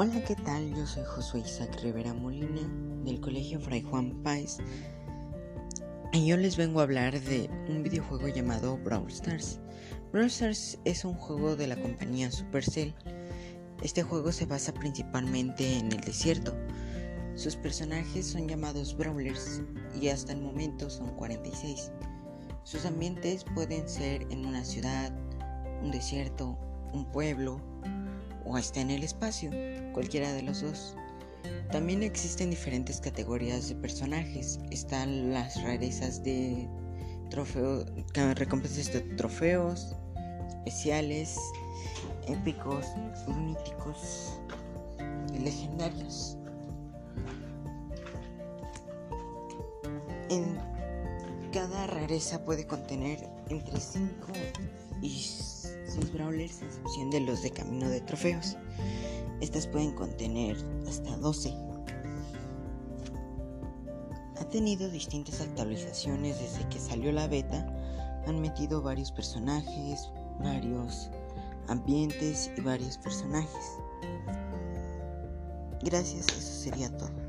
Hola, ¿qué tal? Yo soy Josué Isaac Rivera Molina del Colegio Fray Juan Páez y yo les vengo a hablar de un videojuego llamado Brawl Stars. Brawl Stars es un juego de la compañía Supercell. Este juego se basa principalmente en el desierto. Sus personajes son llamados Brawlers y hasta el momento son 46. Sus ambientes pueden ser en una ciudad, un desierto, un pueblo o hasta en el espacio, cualquiera de los dos. También existen diferentes categorías de personajes. Están las rarezas de trofeos, recompensas de trofeos, especiales, épicos, míticos y legendarios. En cada rareza puede contener entre 5 y 6 brawlers, en excepción de los de camino de trofeos. Estas pueden contener hasta 12. Ha tenido distintas actualizaciones desde que salió la beta. Han metido varios personajes, varios ambientes y varios personajes. Gracias, eso sería todo.